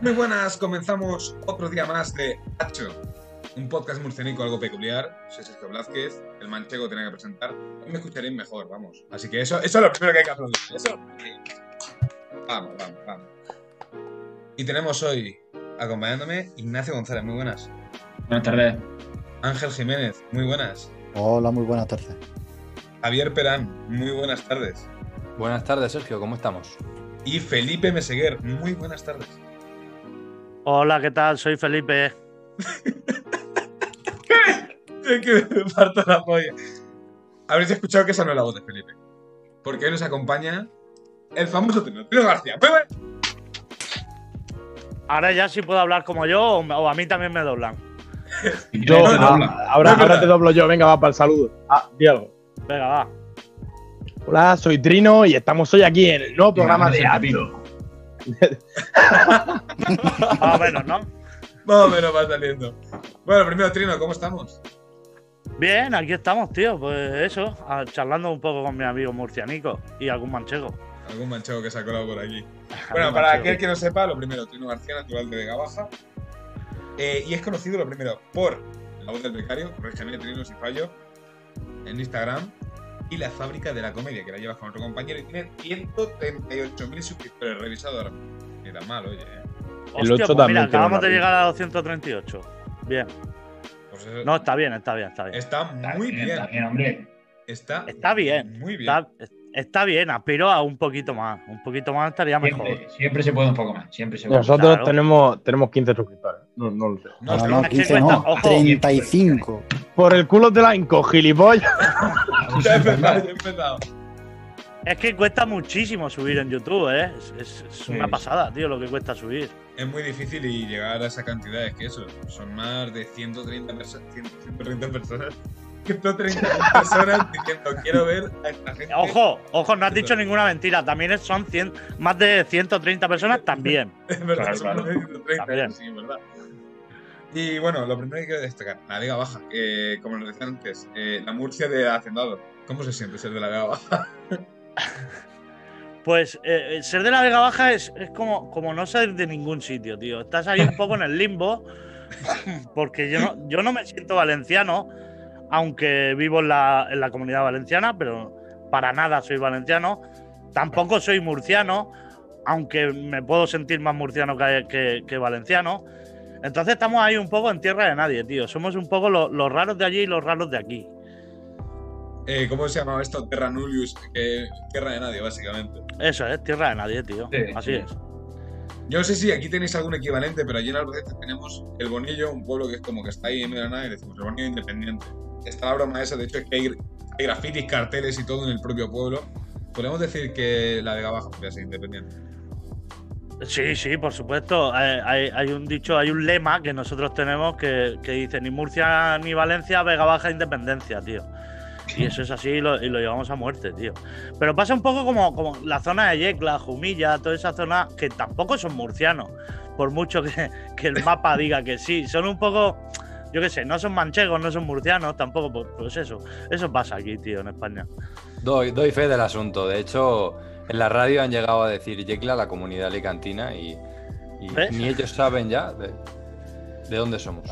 Muy buenas, comenzamos otro día más de Hacho, un podcast murcianico algo peculiar. Soy Sergio Blázquez, el manchego tiene que presentar. Hoy me escucharéis mejor, vamos. Así que eso, eso es lo primero que hay que aplaudir. Eso. Vamos, vamos, vamos. Y tenemos hoy, acompañándome, Ignacio González, muy buenas. Buenas tardes. Ángel Jiménez, muy buenas. Hola, muy buenas tardes. Javier Perán, muy buenas tardes. Buenas tardes, Sergio, ¿cómo estamos? Y Felipe Meseguer, muy buenas tardes. Hola, ¿qué tal? Soy Felipe. Es que me parto la polla. Habréis escuchado que esa no es la voz de Felipe. Porque hoy nos acompaña el famoso Trino, Trino García. Muy bien. Ahora ya sí puedo hablar como yo o, o a mí también me doblan. Yo, No, no, ah, no. ahora, te doblo yo, venga, va para el saludo. Ah, di algo. Venga, va. Hola, soy Trino y estamos hoy aquí en el nuevo programa de Hacho. Más o menos, ¿no? Más o menos va saliendo. Bueno, primero, Trino, ¿cómo estamos? Bien, aquí estamos, tío. Pues eso, charlando un poco con mi amigo murcianico y algún manchego. Algún manchego que se ha colado por aquí. Bueno, para aquel que no sepa, lo primero, Trino García, natural de Vega Baja. Eh, y es conocido lo primero por La Voz del Becario, corrígeme, Trino, si fallo, en Instagram. Y La Fábrica de la Comedia, que la llevas con otro compañero y tiene 138.000 suscriptores revisados ahora tan mal, oye. eh. El Hostia, 8 pues también mira, acabamos de llegar a 238. Bien. Pues eso- No, está bien, está bien, está bien. está muy bien. Está bien, hombre. Está, Está bien. muy bien. Está, está bien, aspiro a un poquito más. Un poquito más estaría mejor. Siempre, siempre se puede un poco más. Siempre se puede. Nosotros Claro. tenemos, tenemos 15 suscriptores. No, no lo sé. No, No, no, que 15 cuesta- no, ojo. 35. Por el culo te la hinco, gilipollas. Ya he empezado, ya he empezado. Es que cuesta muchísimo subir en YouTube, ¿eh? Es, es- es una Sí. pasada, tío, lo que cuesta subir. Es muy difícil y llegar a esa cantidad, es que eso, son más de 130 personas. 130 personas. 130 personas diciendo quiero ver a esta gente. Ojo, ojo, no has dicho ninguna mentira. También son 100 más de 130 personas también. Es verdad, Claro, son claro. más de 130, También. sí, es verdad. Y bueno, lo primero que quiero destacar, la Vega Baja, que como nos decía antes, eh, la Murcia de Hacendado. ¿Cómo se siente ser de la Vega Baja? Pues eh, eh, ser de la Vega Baja es, es como, como no salir de ningún sitio, tío. Estás ahí un poco en el limbo, porque yo no, yo no me siento valenciano, aunque vivo en la, en la comunidad valenciana, pero para nada soy valenciano. Tampoco soy murciano, aunque me puedo sentir más murciano que- que valenciano. Entonces estamos ahí un poco en tierra de nadie, tío. Somos un poco lo- los raros de allí y los raros de aquí. Eh, ¿Cómo se llamaba esto? Terra Nullius, tierra de nadie, básicamente. Eso es, tierra de nadie, tío. Sí, Así sí. es. Yo no sé si aquí tenéis algún equivalente, pero allí en Albacete tenemos el Bonillo, un pueblo que es como que está ahí en medio de la nada y decimos el Bonillo independiente. Está la broma esa, de hecho es que hay, hay grafitis, carteles y todo en el propio pueblo. Podemos decir que la Vega Baja podría ser independiente. Sí, sí, por supuesto. Eh, Hay, hay un dicho, hay un lema que nosotros tenemos que, que dice ni Murcia ni Valencia, Vega Baja, Independencia, tío. Y eso es así y lo, y lo llevamos a muerte, tío. Pero pasa un poco como, como la zona de Yecla, Jumilla, toda esa zona que tampoco son murcianos. Por mucho que, que el mapa diga que sí. Son un poco, yo qué sé, no son manchegos, no son murcianos, tampoco. Pues, pues eso, eso pasa aquí, tío, en España. Doy, doy fe del asunto. De hecho, en la radio han llegado a decir Yecla, la comunidad alicantina, y, y ¿Ves? ni ellos saben ya de, de dónde somos.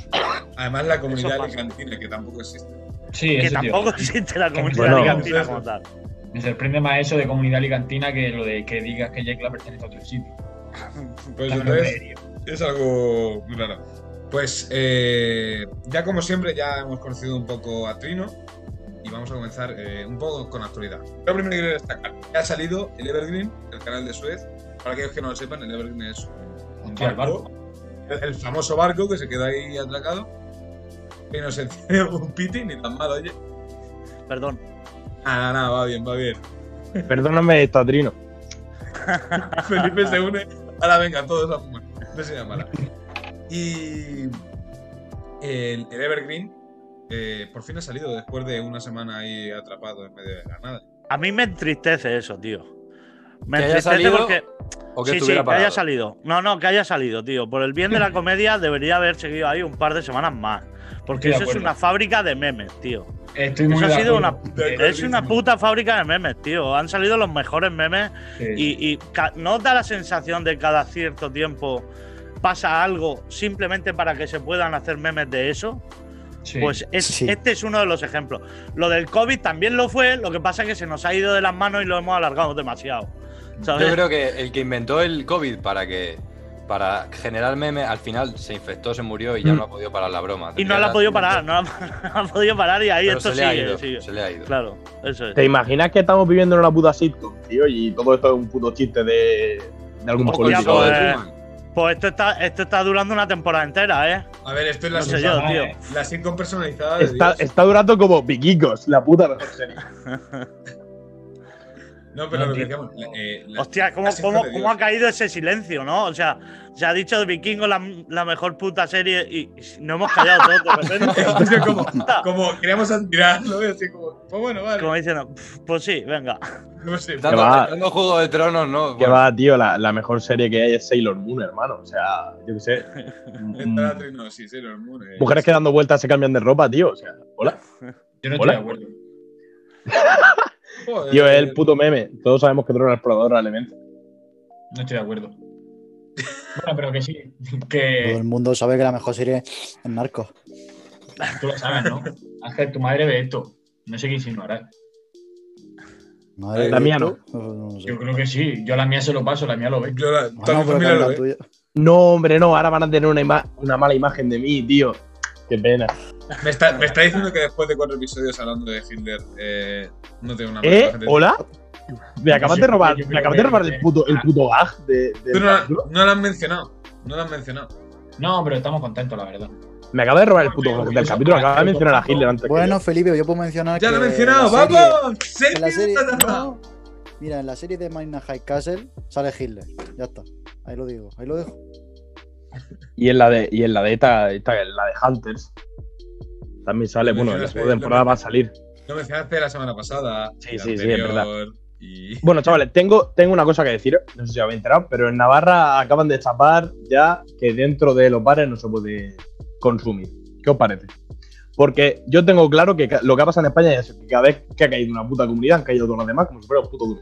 Además, la comunidad alicantina, que tampoco existe. Sí, que tío. tampoco existe la comunidad Bueno, alicantina como tal. Me sorprende más eso de comunidad alicantina que lo de que digas que Yecla pertenece a otro sitio. Pues entonces, es algo muy raro. Pues eh, ya como siempre, ya hemos conocido un poco a Trino vamos a comenzar eh, un poco con actualidad. Lo primero que quiero destacar, ya ha salido el Evergreen, el canal de Suez. Para aquellos que no lo sepan, el Evergreen es un barco, el, famoso barco que se queda ahí atracado. Que no se tiene un piti ni tan mal, oye. Perdón. Nada, nada, va bien, va bien. Perdóname esta, Trino. Felipe se une. Ahora venga, todos a fumar. No se llama Y el, el Evergreen eh, por fin ha salido después de una semana ahí atrapado en medio de la nada. A mí me entristece eso, tío. Me ¿Que haya entristece salido porque. O que sí, sí, que haya salido. No, no, que haya salido, tío. Por el bien de la comedia debería haber seguido ahí un par de semanas más. Porque Estoy eso es una fábrica de memes, tío. Estoy muy Eso ha sido una. Es una puta fábrica de memes, tío. Han salido los mejores memes Sí. y, y no da la sensación de cada cierto tiempo pasa algo simplemente para que se puedan hacer memes de eso, Sí. pues es- Sí. este es uno de los ejemplos. Lo del COVID también lo fue, lo que pasa es que se nos ha ido de las manos y lo hemos alargado demasiado. ¿sabes? Yo creo que el que inventó el COVID para que para generar memes, al final se infectó, se murió y ya Mm. no ha podido parar la broma. Y no la ha podido parar, no la, no ha podido parar y ahí Pero esto se le ha sigue, ido, sigue. se le ha ido. Claro, eso es. ¿Te imaginas que estamos viviendo en una puta sitcom, tío? Y todo esto es un puto chiste de, de algún político. pues, de- Pues esto está, esto está durando una temporada entera, ¿eh? A ver, esto es la No sé sitcom- yo, tío. La sitcom personalizada de Está, Dios. está durando como Vikingos, la puta mejor serie. No, pero No, lo que la- eh, la- Hostia, ¿cómo, cómo, cómo ha caído ese silencio, no? O sea, se ha dicho de Vikingo la, la mejor puta serie y y no hemos callado todos como, como queríamos admirarlo, y así como, pues bueno, vale. Como diciendo, "Pf, pues sí, venga. No sé. Dando, dando Juego de Tronos, ¿no? Que Bueno, va, tío, la, la mejor serie que hay es Sailor Moon, hermano. O sea, yo qué sé. Trino, sí, Sailor Moon. eh. Mujeres que dando vueltas se cambian de ropa, tío. O sea, hola. Yo no estoy de acuerdo. Joder. Tío, es el puto meme. Todos sabemos que tú eres el explorador realmente. No estoy de acuerdo. Bueno, pero que sí. Todo Que el mundo sabe que la mejor serie es Narcos. tú lo sabes, ¿no? Ángel, tu madre ve esto. No sé qué insinuarás. Madre La mía no sé. Yo creo que sí. Yo la mía se lo paso, la mía lo ve. Yo la, Bueno, la tuya. No, hombre, no. Ahora van a tener una, ima- una mala imagen de mí, tío. Qué pena. Me está, me está diciendo que después de cuatro episodios hablando de Hitler, eh, no tengo una mala ¿Eh? ¿Hola? Me acabas de robar, me acabas de robar el puto, el puto gag de, de- Tú no, no lo has mencionado. No lo has mencionado. No, pero estamos contentos, la verdad. Me acabas de robar el puto gag del capítulo. Acabas de mencionar a Hitler antes. Bueno. Felipe, yo puedo mencionar ¡Ya que lo he mencionado! serie- ¡Vamos! en la serie, ¡Serie! no. Mira, en la serie de Magna High Castle sale Hitler. Ya está. Ahí lo digo, ahí lo dejo. Y en la de, y en la de esta, esta, en la de Hunters. También sale, bueno, en la segunda temporada va a salir. Lo mencionaste la semana pasada. Sí, sí, sí, es verdad. Y... Bueno, chavales, tengo, tengo una cosa que decir. No sé si habéis enterado, pero en Navarra acaban de destapar ya que dentro de los bares no se puede consumir. ¿Qué os parece? Porque yo tengo claro que lo que ha pasado en España es que cada vez que ha caído una puta comunidad han caído todos los demás como si fuera un puto duro.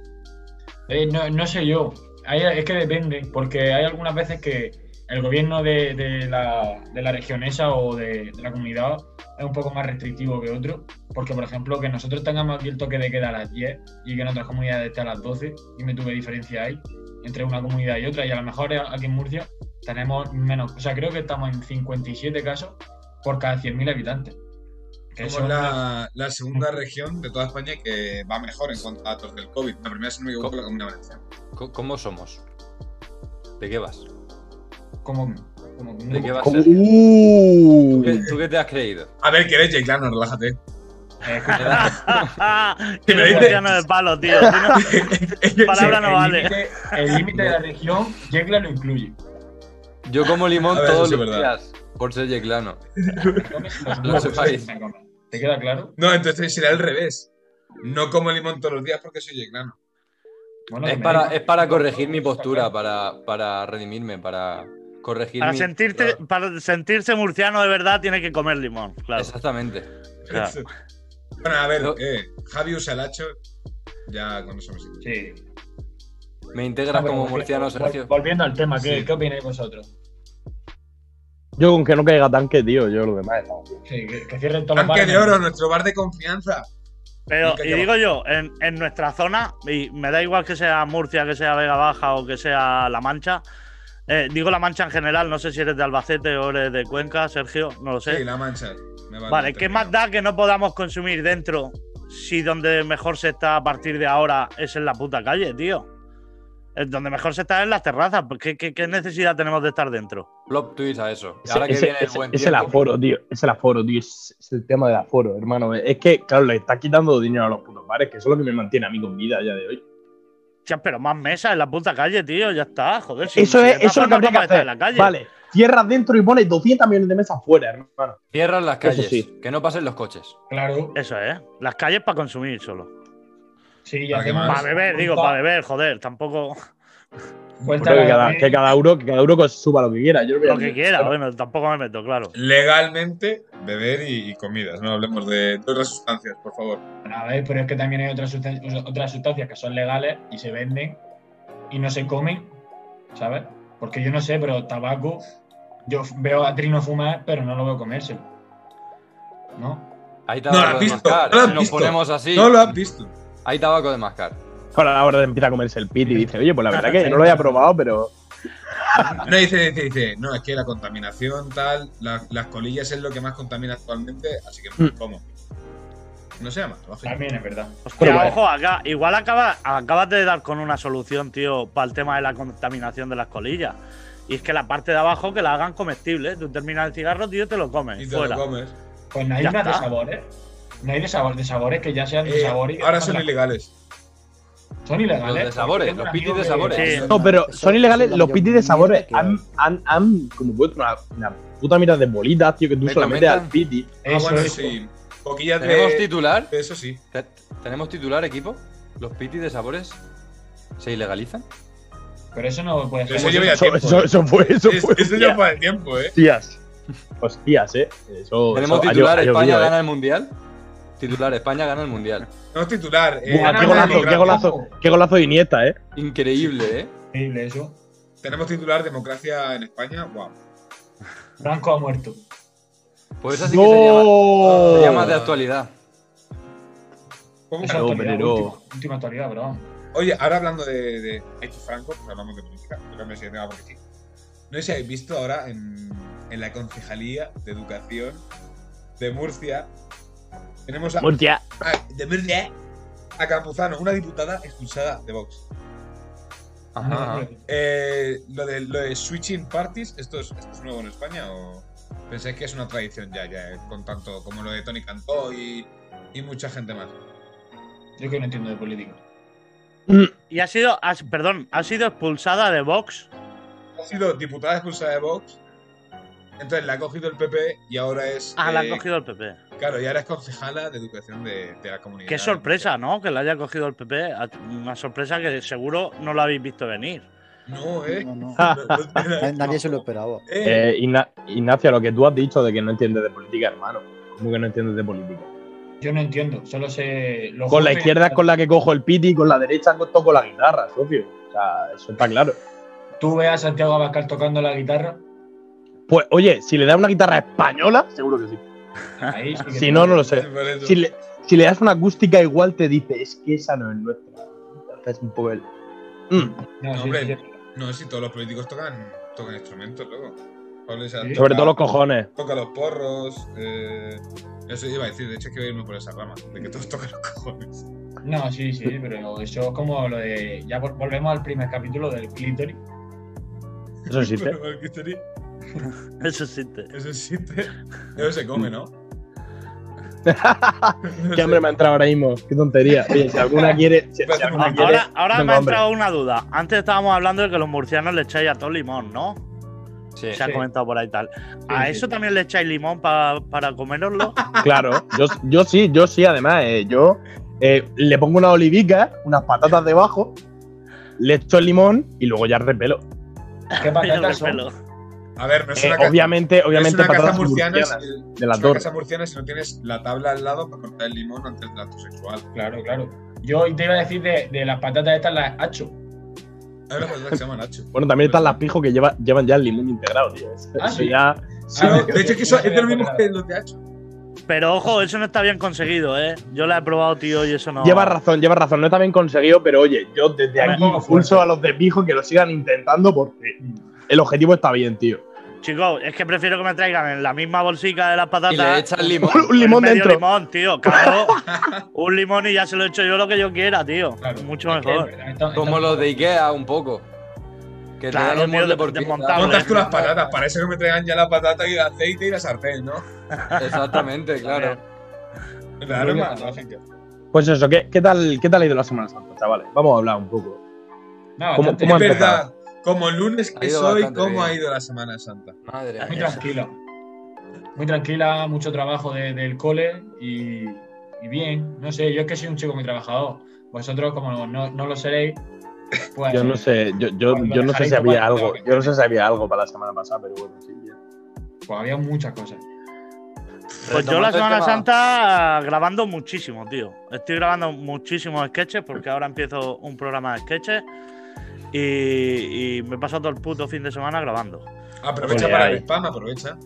Eh, no, no sé yo. Hay- es que depende, porque hay algunas veces que el gobierno de, de la, de la región esa o de, de la comunidad es un poco más restrictivo que otro. Porque, por ejemplo, que nosotros tengamos aquí el toque de queda a las 10 y que en otras comunidades esté a las 12, y me tuve diferencia ahí entre una comunidad y otra. Y a lo mejor aquí en Murcia tenemos menos. O sea, creo que estamos en 57 casos por cada 100.000 habitantes. Que Somos la, la segunda región de toda España que va mejor en cuanto a datos del COVID. La primera, si no me equivoco, la Comunidad Valenciana. ¿Cómo somos? ¿De qué vas? Como, como ¿De qué vas? Como- Sergio? ¿Tú ¡Uh! qué, tú qué te has creído? A ver, que eres Jake Lano, relájate. Eh, que me me dice- funciona de palo, tío. Si no- Palabra no vale. El límite de la región, Yecla lo incluye. Yo como limón A ver, todos los verdad. días, por ser los Lo sepáis. ¿Te queda claro? No, entonces será al revés. No como limón todos los días porque soy Jake Lano. Bueno, Es para, es para corregir mi postura, para, para redimirme, para corregir Para, mi... sentirte, para sentirse murciano de verdad tiene que comer limón, claro. Exactamente. Claro. Bueno, a ver, No. eh, Javi usa el hacho. Ya con eso me sirve. Sí. Me integras No, pero como murciano, Sergio. Volviendo al tema, ¿qué, Sí. ¿qué opináis vosotros? Yo con que no caiga tanque, tío, yo lo demás bien. Sí, que, que cierren todos los Tanque bares. de oro, nuestro bar de confianza. Pero, y digo yo, en, en nuestra zona, y me da igual que sea Murcia, que sea Vega Baja o que sea La Mancha, eh, digo La Mancha en general, no sé si eres de Albacete o eres de Cuenca, Sergio, no lo sé. Sí, la mancha. Me vale ¿qué más da que no podamos consumir dentro si donde mejor se está a partir de ahora es en la puta calle, tío? Es donde mejor se está es en las terrazas. pues, ¿Qué, qué, qué necesidad tenemos de estar dentro? Plop twist a eso. Ahora que viene el buen es el aforo, tío. Es el aforo, tío. Es, es el tema del aforo, hermano. Es que, claro, le está quitando dinero a los putos bares, que eso es lo que me mantiene a mí con vida a día de hoy. Pero más mesas en la puta calle, tío, ya está, joder. si- Eso es, eso es lo que habría que hacer. en la calle. Vale, cierras dentro y pones 200 millones de mesas fuera, hermano. Cierran las Eso calles, sí. que no pasen los coches. Claro. Eso es, las calles para consumir solo. Sí, y ¿Para? Para beber, digo, para beber, joder, tampoco A que cada, que cada euro, que cada euro que suba lo que quiera. Yo lo que quiera, bueno, tampoco me meto, claro. Legalmente, beber y, y comidas. No hablemos de, de otras sustancias, por favor. A ver, pero es que también hay otras sustancias, otras sustancias que son legales y se venden y no se comen, ¿sabes? Porque yo no sé, pero tabaco, yo veo a Trino fumar, pero no lo veo comérselo. ¿No? Hay No lo tabaco has de visto, mascar. no lo has si nos visto. ponemos así, No lo has visto. hay tabaco de mascar. Ahora ahora empieza a comerse el pit y dice, oye, pues la verdad que no lo había probado, pero. No, dice, dice, dice, no, es que la contaminación tal, la- las colillas es lo que más contamina actualmente, así que no Mm. como. No se llama, trabajo. También es verdad. Hostia, Pero bueno. ojo, acá, igual acaba- acabas de dar con una solución, tío, para el tema de la contaminación de las colillas. Y es que la parte de abajo que la hagan comestible. Tú terminas el cigarro, tío, te lo comes. Y te fuera. lo comes. Pues no hay Ya unas de sabores. No hay de, sabor, de sabores que ya sean de Eh, sabor y ahora son ilegales. Son ilegales. Los de sabores, los pitis de que- sabores. Sí. No, pero son ilegales. Los pitis de sabores han, han, han como puesto una, una puta mierda de bolitas, tío, que tú Me se la metes al piti. Ah, Eso, bueno, eso. sí. Poquillas ¿Tenemos de. titular? Eso sí. Te- ¿Tenemos titular, equipo? ¿Los pitis de sabores se ilegalizan? Pero eso no puede ser. eso lleva Eso, tiempo. eso, eh. eso fue, eso Es- fue. Eso tiempo, eh. Hostias. Hostias, eh. Eso, ¿Tenemos titular? ¿España llovido, eh. gana el mundial? Titular, España gana el mundial. No es titular. eh, Buah, qué la golazo, qué golazo, qué golazo de Iniesta, eh. Increíble, ¿eh? Increíble eso. Tenemos titular democracia en España. Wow. Franco ha muerto. Pues eso sí que sería, más- ¡No! sería más de actualidad. ¿Cómo? Esa No, actualidad, pero- última, última actualidad, vamos. Oye, ahora hablando de, de Hecho Franco, pues hablamos de política, pero me sé porque sí. No sé si habéis visto ahora en, en la concejalía de educación de Murcia. Tenemos a, Murcia. a- de Murcia a Campuzano, una diputada expulsada de Vox. Ajá. Eh, lo, de, lo de switching parties, ¿esto es, esto es nuevo en España o pensáis que es una tradición ya, ya, eh, con tanto como lo de Tony Cantó y, y mucha gente más? Yo que no entiendo de política. Y ha sido, ha- perdón, ha sido expulsada de Vox. Ha sido diputada expulsada de Vox, entonces la ha cogido el PP y ahora es. Ah, la eh, ha cogido el PP. Claro, y ahora es concejala de educación de, de la comunidad. Qué sorpresa, ¿no? Que la haya cogido el PP. Una sorpresa que seguro no lo habéis visto venir. No, eh. No, no. Nadie- se lo esperaba. Eh, Eh, Igna- Ignacio, lo que tú has dicho de que no entiendes de política, hermano. ¿Cómo que no entiendes de política? Yo no entiendo, solo sé. Con la izquierda es con la que cojo el piti y con la derecha toco la guitarra, socio. O sea, eso está claro. Tú ves a Santiago Abascal tocando la guitarra. Pues, oye, si le das una guitarra española, seguro que sí. Ahí sí que Si no, no lo sé. Si le, si le das una acústica igual, te dice, es que esa no es nuestra. Es un poco el. Mm. No, No, hombre. sí, sí. No, si todos los políticos tocan, tocan instrumentos luego. Pablo Iglesias Sí. toca- Sobre todo los cojones. Toca los porros. Eh, eso iba a decir, de hecho, es que voy a irme por esa rama, de que todos tocan los cojones. No, sí, sí, pero eso es como lo de. Ya vol- volvemos al primer capítulo del clítoris. Eso existe. Eso existe. Eso existe. Eso se come, ¿no? Qué hambre me ha entrado ahora mismo. Qué tontería. Oye, si alguna quiere. Si, si alguna quiere Ahora, me ha hambre. entrado una duda. Antes estábamos hablando de que los murcianos le echáis a todo limón, ¿no? Sí. Se ha Sí. comentado por ahí tal. ¿A sí, eso sí. también le echáis limón pa- para coméroslo? Claro, yo, yo sí, yo sí, además. eh, yo eh, le pongo una olivica, unas patatas debajo, le echo el limón y luego ya repelo. ¿Qué patatas son? A ver, no es Eh, una, ca- obviamente, obviamente, es una casa patatas murciana, murcianas si- de la es una casa murciana si no tienes la tabla al lado para cortar el limón antes del acto sexual. Claro, claro. Yo te iba a decir de, de las patatas estas, las hacho. Hay una cosa que se llama Nacho. Bueno, también están las pijos que lleva- llevan ya el limón integrado, tío. Eso Ah, sí. ya. Ah, no, de hecho, es que eso es lo mismo que los de Hacho. Pero ojo, eso no está bien conseguido, ¿eh? Yo la he probado, tío, y eso no. Lleva razón, lleva razón. No está bien conseguido, pero oye, yo desde aquí impulso a los de pijo que lo sigan intentando porque el objetivo está bien, tío. Chicos, es que prefiero que me traigan en la misma bolsica de las patatas. Y le echan limón. Un limón medio dentro. limón, tío, claro. un limón y ya se lo echo yo lo que yo quiera, tío. Claro. Mucho que, mejor. Como los de Ikea, un poco. Que Claro, te dan por. Montas tú las patatas, para eso que me traigan ya la patata y el aceite y la sartén, ¿no? Exactamente, claro. Lógica. Pues eso, ¿qué, qué tal, ¿qué tal ha ido la Semana Santa, chavales? Vamos a hablar un poco. No, ¿Cómo- cómo Es ha verdad, como lunes que soy, ¿cómo bien. ha ido la Semana Santa? Madre Muy mía. tranquila. Muy tranquila, mucho trabajo de- del cole y, y bien. No sé, yo es que soy un chico muy trabajador. Vosotros, como no, no lo seréis, pues. Yo no sé, yo, yo, Pues yo no sé si había algo, que yo no sé si había algo para la semana pasada, pero bueno, sí. ya. Pues había muchas cosas. Pues yo la Semana Santa grabando muchísimo, tío. Estoy grabando muchísimos sketches porque ahora empiezo un programa de sketches. Y, y me he pasado todo el puto fin de semana grabando. Aprovecha para ahí. el spam, aprovecha.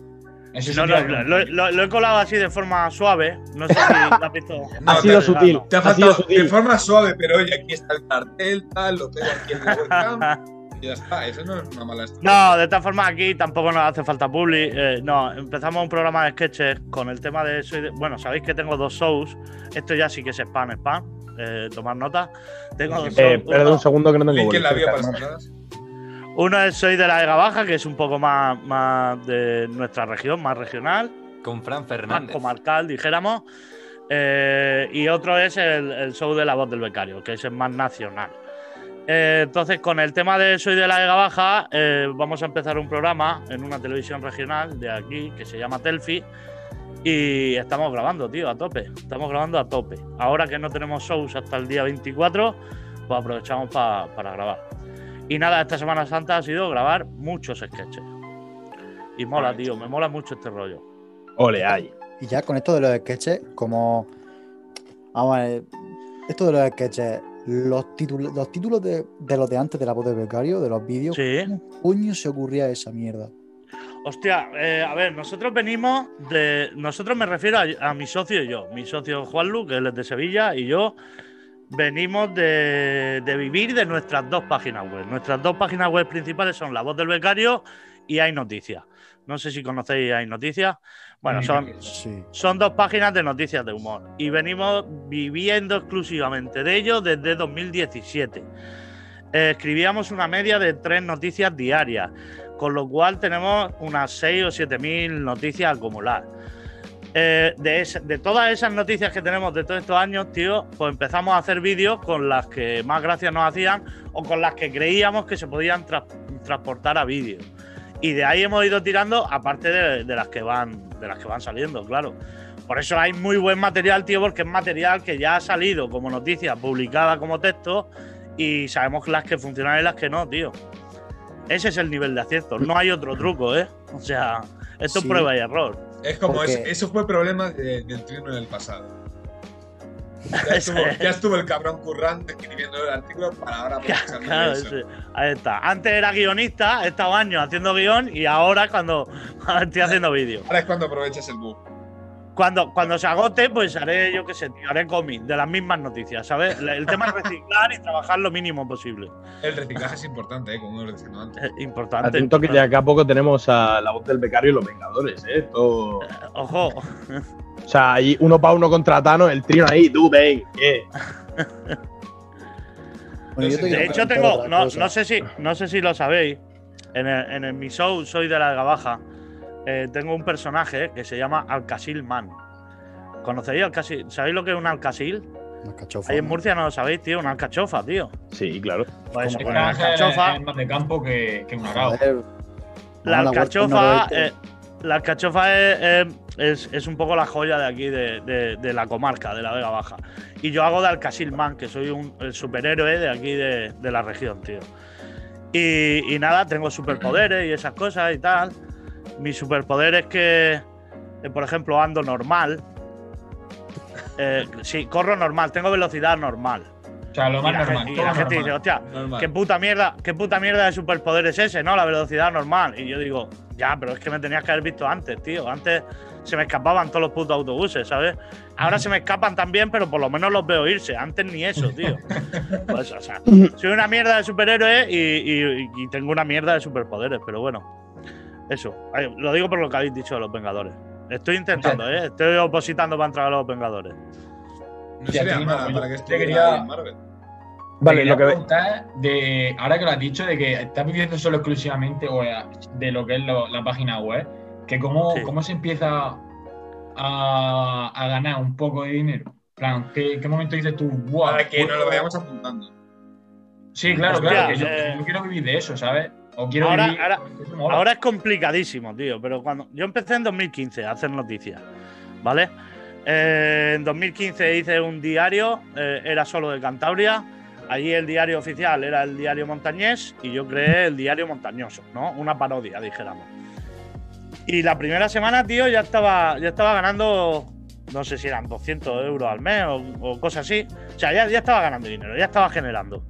Eso No, no, lo, lo- lo he colado así de forma suave. No sé si lo has visto. No, ha te- sido sutil. Te ha ha faltado de sutil. forma suave, pero oye, aquí está el cartel, tal, lo pego aquí en la webcam. y ya está, eso no es una mala estrategia. No, de esta forma aquí tampoco nos hace falta publi. eh, no, empezamos un programa de sketches con el tema de soy de- Bueno, sabéis que tengo dos shows. Esto ya sí que es spam, spam. Eh, tomad nota. Tengo dos Eh, un segundo que no tengo Link en la bio para las. Uno es Soy de la Vega Baja, que es un poco más, más de nuestra región, más regional, Con Fran más Fernández. comarcal, dijéramos. Eh, y otro es el, el show de la voz del becario, que es el más nacional. Eh, entonces, con el tema de Soy de la Vega Baja, eh, vamos a empezar un programa en una televisión regional de aquí que se llama Telfi. Y estamos grabando, tío, a tope. Estamos grabando a tope. Ahora que no tenemos shows hasta el día 24, pues aprovechamos pa- para grabar. Y nada, esta Semana Santa ha sido grabar muchos sketches. Y mola, tío, me mola mucho este rollo. Ole, ay. Y ya con esto de los sketches, como. Vamos a ver. Esto de los sketches, los títulos, los títulos de, de los de antes de la voz del becario, de los vídeos, Sí. ¿cómo coño se ocurría esa mierda? Hostia, eh, a ver, nosotros venimos de. Nosotros me refiero a, a mi socio y yo. Mi socio Juanlu, que él es de Sevilla, y yo venimos de, de vivir de nuestras dos páginas web. Nuestras dos páginas web principales son La Voz del Becario y Hay Noticias. No sé si conocéis Hay Noticias. Bueno, son, Sí. son dos páginas de noticias de humor y venimos viviendo exclusivamente de ello desde 2017. Eh, escribíamos una media de tres noticias diarias, con lo cual tenemos unas 6 o 7 mil noticias acumuladas. Eh, de, todas esas noticias que tenemos de todos estos años, tío, pues empezamos a hacer vídeos con las que más gracias nos hacían o con las que creíamos que se podían transportar a vídeo. Y de ahí hemos ido tirando, aparte de las que van, de las que van saliendo, claro. Por eso hay muy buen material, tío, porque es material que ya ha salido como noticia, publicada como texto, y sabemos las que funcionan y las que no, tío. Ese es el nivel de acierto. No hay otro truco, ¿eh? O sea, esto es Sí. prueba y error. Es como, Porque- es- eso fue el problema de- del trino en el pasado. Ya estuvo, ya estuvo el cabrón currante escribiendo el artículo para ahora Claro, eso. ese- ahí está. Antes era guionista, he estado años haciendo guion y ahora cuando estoy haciendo vídeo. Ahora es cuando aprovechas el bug. Cuando, cuando se agote, pues haré, yo qué sé, tío, haré cómic de las mismas noticias, ¿sabes? El tema es reciclar y trabajar lo mínimo posible. El reciclaje es importante, ¿eh? como hemos diciendo antes. Es importante. Atento que de importante. acá a poco tenemos a la voz del becario y los Vengadores, ¿eh? Esto- Ojo, O sea, ahí uno para uno contra Thanos, el trío ahí, tú, ven, ¿qué? Bueno, yo te De hecho tengo, no, no sé si, no sé si lo sabéis, en, el- en el- mi show Soy de la Baja, eh, tengo un personaje que se llama Alcasil Man. ¿Conocéis Alcasil? ¿Sabéis lo que es un alcasil? Una cachofa, Ahí en. Murcia no lo sabéis, tío, una alcachofa, tío. Sí, claro. Pues Es Ángel alcachofa, es más de campo que, que un arao. La alcachofa, eh, la alcachofa es, eh, es- es un poco la joya de aquí, de, de- de la comarca, de la Vega Baja. Y yo hago de Alcasil Man, que soy un el superhéroe de aquí de, de la región, tío. Y, y nada, tengo superpoderes y esas cosas y tal. Mi superpoder es que, eh, por ejemplo, ando normal. Eh, sí, corro normal, tengo velocidad normal. O sea, lo Y más la, normal. gente, y la gente normal. dice, hostia, Normal. ¿Qué puta mierda, qué puta mierda de superpoder es ese, no? La velocidad normal. Y yo digo, ya, pero es que me tenías que haber visto antes, tío. Antes se me escapaban todos los putos autobuses, ¿sabes? Ahora se me escapan también, pero por lo menos los veo irse. Antes ni eso, tío. Pues, o sea, soy una mierda de superhéroe y, y- y tengo una mierda de superpoderes, pero bueno. Eso. Lo digo por lo que habéis dicho de los Vengadores. Estoy intentando, ¿eh? Estoy opositando para entrar a los Vengadores. No sería mala para que quería- en Marvel. Vale, lo que preguntar de ahora que lo has dicho de que estás viviendo solo exclusivamente o, eh, de lo que es lo- la página web, que cómo, Sí. cómo se empieza a, a ganar un poco de dinero. Plan, ¿qué, qué momento dices tú? Para que nos puedo- lo vayamos apuntando. Sí, claro, Hostia, claro, que yo, eh, yo quiero vivir de eso, ¿sabes? O quiero Ahora- vivir. ahora- eso mola. Ahora es complicadísimo, tío, pero cuando yo empecé en 2015 a hacer noticias, ¿vale? Eh, en 2015 hice un diario, eh, era solo de Cantabria. Allí el diario oficial era el diario montañés y yo creé el diario montañoso, ¿no? Una parodia, dijéramos. Y la primera semana, tío, ya estaba, ya estaba ganando, no sé si eran 200 euros al mes o, o cosas así. O sea, ya, ya estaba ganando dinero, ya estaba generando.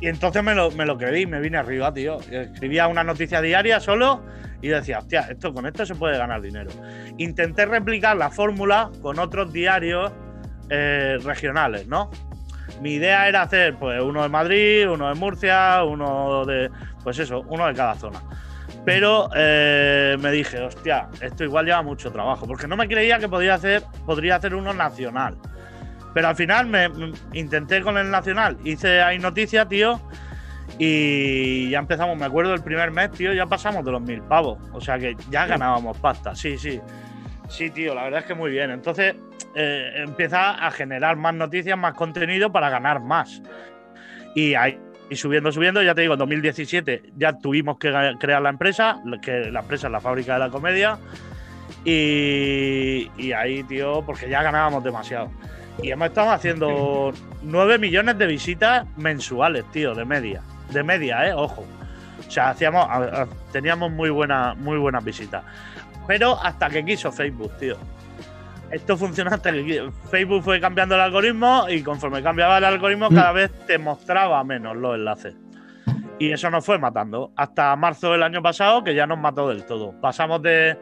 Y entonces me lo, me lo creí, me vine arriba, tío. Escribía una noticia diaria solo y decía, hostia, esto, con esto se puede ganar dinero. Intenté replicar la fórmula con otros diarios eh, regionales, ¿no? Mi idea era hacer pues uno de Madrid, uno de Murcia, uno de. Pues eso, uno de cada zona. Pero eh, me dije, hostia, esto igual lleva mucho trabajo, porque no me creía que podía hacer, podría hacer uno nacional. Pero al final me, me- intenté con el nacional, hice ahí noticias, tío, y ya empezamos, me acuerdo el primer mes, tío, ya pasamos de los mil pavos. O sea que ya ganábamos pasta, sí, sí. Sí, tío, la verdad es que muy bien. Entonces eh, empieza a generar más noticias, más contenido para ganar más. Y ahí y subiendo, subiendo, ya te digo, en 2017 ya tuvimos que crear la empresa, que la empresa es la fábrica de la comedia. Y, y ahí, tío, porque ya ganábamos demasiado. Y hemos estado haciendo 9 millones de visitas mensuales, tío, de media. De media, eh, ojo. O sea, hacíamos, teníamos muy, buena, muy buenas visitas. Pero hasta que quiso Facebook, tío. Esto funciona hasta que Facebook fue cambiando el algoritmo y conforme cambiaba el algoritmo, cada vez te mostraba menos los enlaces. Y eso nos fue matando. Hasta marzo del año pasado, que ya nos mató del todo. Pasamos de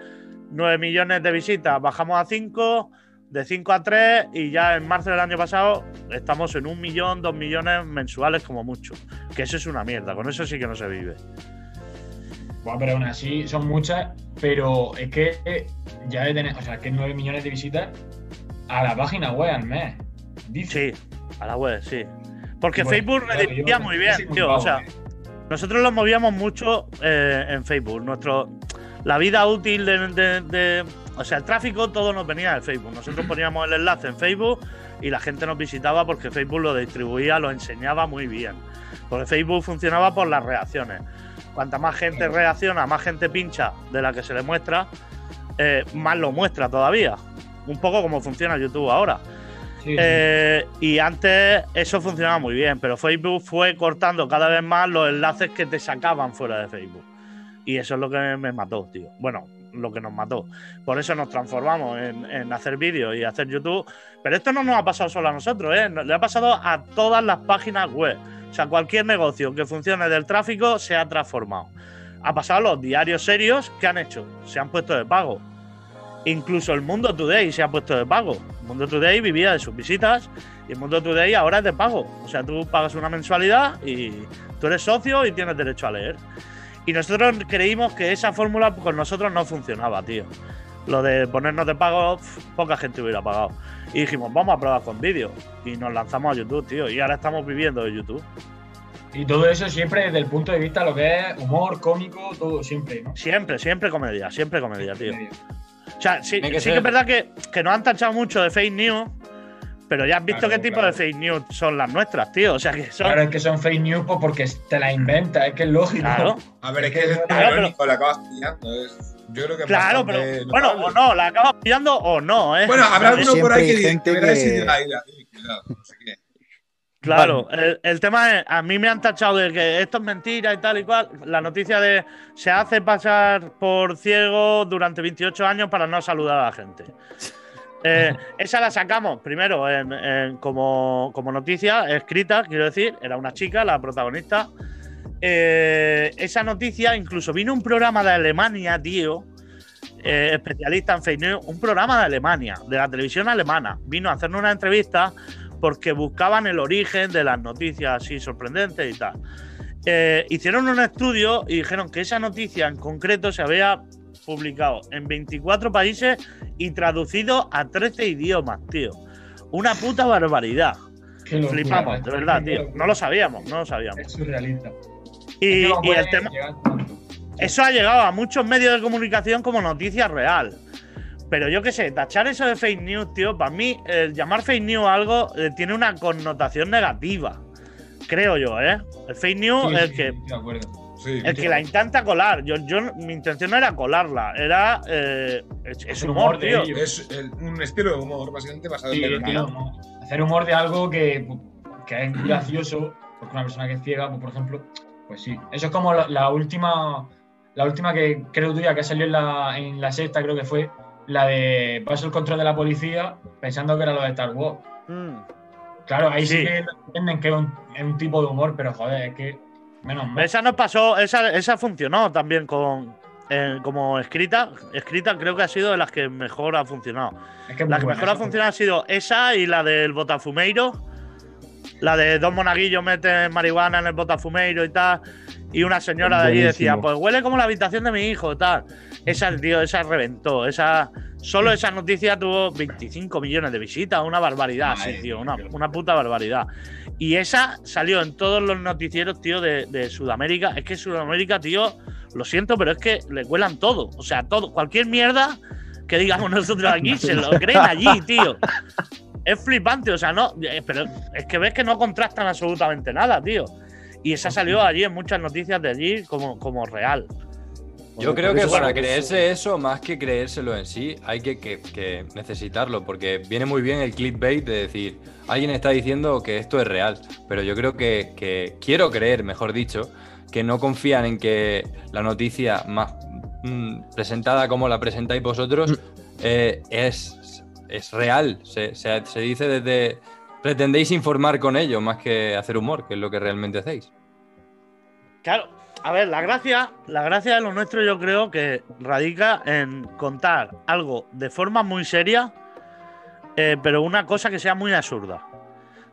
9 millones de visitas, bajamos a 5, de 5 a 3, y ya en marzo del año pasado estamos en un millón, dos millones mensuales como mucho. Que eso es una mierda, con eso sí que no se vive. Buah, pero aún así son muchas, pero es que eh, ya de tener, o sea, que 9 millones de visitas a la página web al mes. Dice. Sí, a la web, sí. Porque Bueno, Facebook claro, redistribuía yo- muy bien, muy tío. O sea, eh. nosotros lo movíamos mucho eh, en Facebook. Nuestro, la vida útil de, de- de- O sea, el tráfico todo nos venía de Facebook. Nosotros poníamos el enlace en Facebook y la gente nos visitaba porque Facebook lo distribuía, lo enseñaba muy bien. Porque Facebook funcionaba por las reacciones. Cuanta más gente reacciona, más gente pincha de la que se le muestra, eh, más lo muestra todavía. Un poco como funciona YouTube ahora. Sí, sí. Eh, y antes eso funcionaba muy bien, pero Facebook fue cortando cada vez más los enlaces que te sacaban fuera de Facebook. Y eso es lo que me mató, tío. Bueno, lo que nos mató. Por eso nos transformamos en, hacer vídeos y hacer YouTube. Pero esto no nos ha pasado solo a nosotros, ¿eh? Le ha pasado a todas las páginas web. O sea, cualquier negocio que funcione del tráfico se ha transformado. Ha pasado a los diarios serios que han hecho. Se han puesto de pago. Incluso el Mundo Today se ha puesto de pago. El Mundo Today vivía de sus visitas y el Mundo Today ahora es de pago. O sea, tú pagas una mensualidad y tú eres socio y tienes derecho a leer. Y nosotros creímos que esa fórmula con nosotros no funcionaba, tío. Lo de ponernos de pago, poca gente hubiera pagado. Y dijimos, vamos a probar con vídeo. Y nos lanzamos a YouTube, tío. Y ahora estamos viviendo de YouTube. Y todo eso siempre desde el punto de vista de lo que es humor, cómico, todo siempre, ¿no? Siempre, siempre comedia, siempre comedia, tío. O sea, sí, que sí que es verdad que, que nos han tachado mucho de fake news, pero ya has visto Claro, qué tipo claro. de fake news son las nuestras, tío. O sea, que son. Claro, es que son fake news pues, porque te la inventas, es que es lógico. Claro, A ver, es que es Claro, irónico, la acabas pillando. Es, yo creo que claro, pero. Bueno, o no, la acabas pillando o no, ¿eh? Bueno, habrá alguno por ahí que, dice, gente que que- cuidado, no sé qué. Claro, el, el tema es, a mí me han tachado de que esto es mentira y tal y cual. La noticia de se hace pasar por ciego durante 28 años para no saludar a la gente. Eh, esa la sacamos primero como, noticia escrita, quiero decir, era una chica, la protagonista. Eh, esa noticia incluso vino un programa de Alemania, tío, eh, especialista en fake news, un programa de Alemania, de la televisión alemana. Vino a hacernos una entrevista porque buscaban el origen de las noticias así sorprendentes y tal. Hicieron un estudio y dijeron que esa noticia en concreto se había publicado en 24 países y traducido a 13 idiomas, tío. Una puta barbaridad. Qué locura, Flipamos, de macho, verdad, tío. No lo sabíamos, no lo sabíamos. Es surrealista. Y, Es que no y el tema, eso ha llegado a muchos medios de comunicación como noticia real. Pero yo qué sé, tachar eso de fake news, tío, para mí, el llamar fake news a algo eh, tiene una connotación negativa. Creo yo, ¿eh? El fake news Sí, es sí, que, de acuerdo. Sí, el que la intenta colar. Yo, yo, mi intención no era colarla, era. eh, es, es El humor, humor tío. es el- un estilo de humor básicamente basado Sí, en la tío. ¿no? Hacer humor de algo que, que es gracioso, porque una persona que es ciega, pues, por ejemplo, pues sí. Eso es como la, la última, la última que creo tuya que salió en la, en la sexta, creo que fue, la de paso el control de la policía pensando que era lo de Star Wars. Mm. Claro, ahí sí, Sí. que entienden que es un, es un tipo de humor, pero joder, es que. Menos mal. Esa nos pasó, esa, esa funcionó también con. eh, como escrita, escrita creo que ha sido de las que mejor ha funcionado. Es que es La que buena, mejor ha funcionado ha sido esa y la del Botafumeiro. La de dos monaguillos meten marihuana en el Botafumeiro y tal. Y una señora de allí decía, pues huele como la habitación de mi hijo y tal. Esa, tío, esa reventó. Esa, solo esa noticia tuvo 25 millones de visitas. Una barbaridad, sí, tío. Una, una puta barbaridad. Y esa salió en todos los noticieros, tío, de, de Sudamérica. Es que Sudamérica, tío, lo siento, pero es que le cuelan todo. O sea, todo, cualquier mierda que digamos nosotros aquí, se lo creen allí, tío. Es flipante, o sea, no. eh, Pero es que ves que no contrastan absolutamente nada, tío. Y esa salió allí en muchas noticias de allí como, como real. Yo creo que para creerse eso, más que creérselo en sí, hay que, que- que necesitarlo, porque viene muy bien el clickbait de decir, alguien está diciendo que esto es real, pero yo creo que, que quiero creer, mejor dicho, que no confían en que la noticia más mm, presentada como la presentáis vosotros eh, es, es real, se, se- se dice desde... Pretendéis informar con ello más que hacer humor, que es lo que realmente hacéis. Claro, a ver, la gracia, la gracia de lo nuestro yo creo que radica en contar algo de forma muy seria, eh, pero una cosa que sea muy absurda.